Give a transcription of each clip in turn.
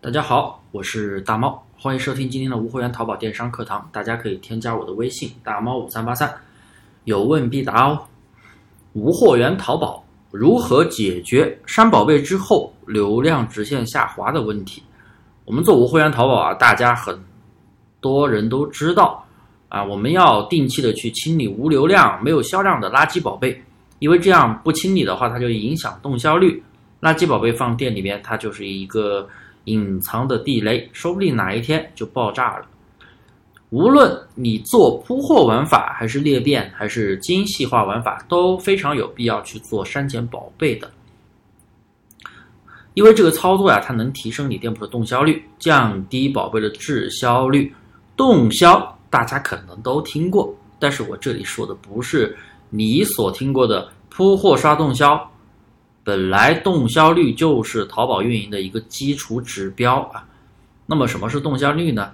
大家好，我是大猫，欢迎收听今天的无货源淘宝电商课堂。大家可以添加我的微信大猫五三八三，有问必答哦。无货源淘宝如何解决删宝贝之后流量直线下滑的问题？我们做无货源淘宝啊，大家很多人都知道啊，我们要定期的去清理无流量、没有销量的垃圾宝贝，因为这样不清理的话，它就影响动销率。垃圾宝贝放店里边，它就是一个隐藏的地雷，说不定哪一天就爆炸了。无论你做铺货玩法，还是裂变，还是精细化玩法，都非常有必要去做删减宝贝的。因为这个操作呀，它能提升你店铺的动销率，降低宝贝的滞销率。动销大家可能都听过，但是我这里说的不是你所听过的铺货刷动销。本来动销率就是淘宝运营的一个基础指标啊，那么什么是动销率呢？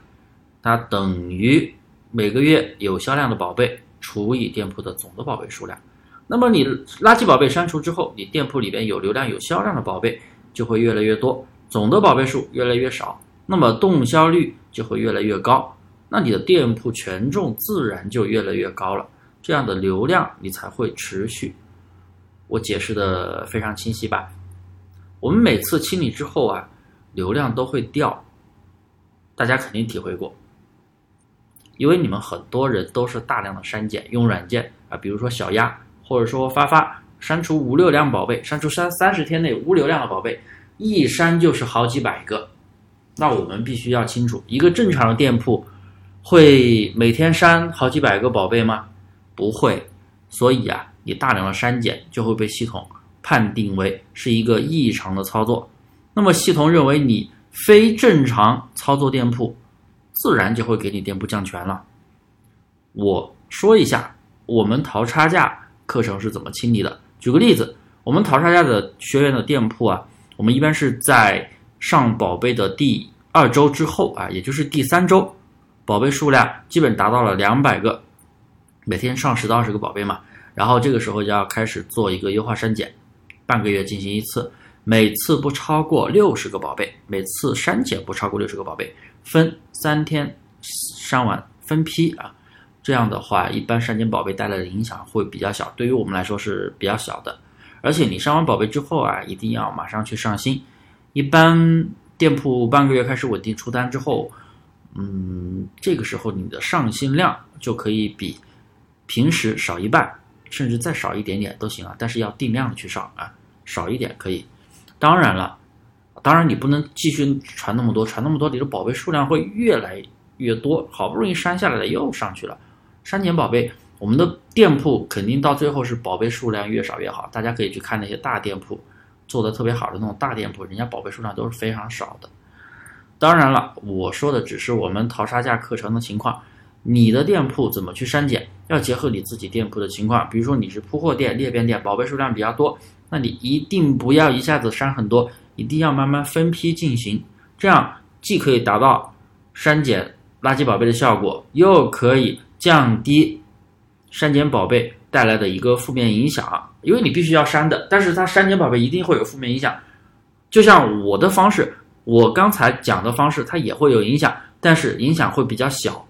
它等于每个月有销量的宝贝除以店铺的总的宝贝数量。那么你垃圾宝贝删除之后，你店铺里边有流量、有销量的宝贝就会越来越多，总的宝贝数越来越少，那么动销率就会越来越高，那你的店铺权重自然就越来越高了，这样的流量你才会持续。我解释的非常清晰吧？我们每次清理之后啊，流量都会掉，大家肯定体会过，因为你们很多人都是大量的删减，用软件啊，比如说小鸭或者说发发，删除无流量宝贝，删除三三十天内无流量的宝贝，一删就是好几百个。那我们必须要清楚，一个正常的店铺会每天删好几百个宝贝吗？不会，所以啊。你大量的删减就会被系统判定为是一个异常的操作，那么系统认为你非正常操作店铺，自然就会给你店铺降权了。我说一下我们淘差价课程是怎么清理的。举个例子，我们淘差价的学员的店铺啊，我们一般是在上宝贝的第二周之后啊，也就是第三周，宝贝数量基本达到了两百个，每天上十到二十个宝贝嘛。然后这个时候就要开始做一个优化删减，半个月进行一次，每次不超过六十个宝贝，每次删减不超过六十个宝贝，分三天删完，分批啊，这样的话，一般删减宝贝带来的影响会比较小，对于我们来说是比较小的。而且你删完宝贝之后啊，一定要马上去上新，一般店铺半个月开始稳定出单之后，嗯，这个时候你的上新量就可以比平时少一半。甚至再少一点点都行啊，但是要定量的去上啊，少一点可以。当然了，当然你不能继续传那么多，传那么多，你的宝贝数量会越来越多，好不容易删下来的又上去了。删减宝贝，我们的店铺肯定到最后是宝贝数量越少越好。大家可以去看那些大店铺做的特别好的那种大店铺，人家宝贝数量都是非常少的。当然了，我说的只是我们淘沙价课程的情况。你的店铺怎么去删减？要结合你自己店铺的情况。比如说你是铺货店、裂变店，宝贝数量比较多，那你一定不要一下子删很多，一定要慢慢分批进行。这样既可以达到删减垃圾宝贝的效果，又可以降低删减宝贝带来的一个负面影响。因为你必须要删的，但是它删减宝贝一定会有负面影响。就像我的方式，我刚才讲的方式，它也会有影响，但是影响会比较小。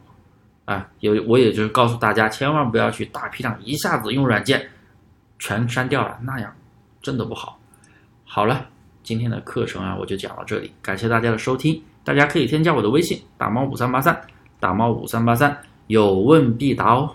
啊，有我也就是告诉大家，千万不要去大批量一下子用软件全删掉了，那样真的不好。好了，今天的课程啊，我就讲到这里，感谢大家的收听。大家可以添加我的微信，打猫五三八三，打猫五三八三，有问必答哦。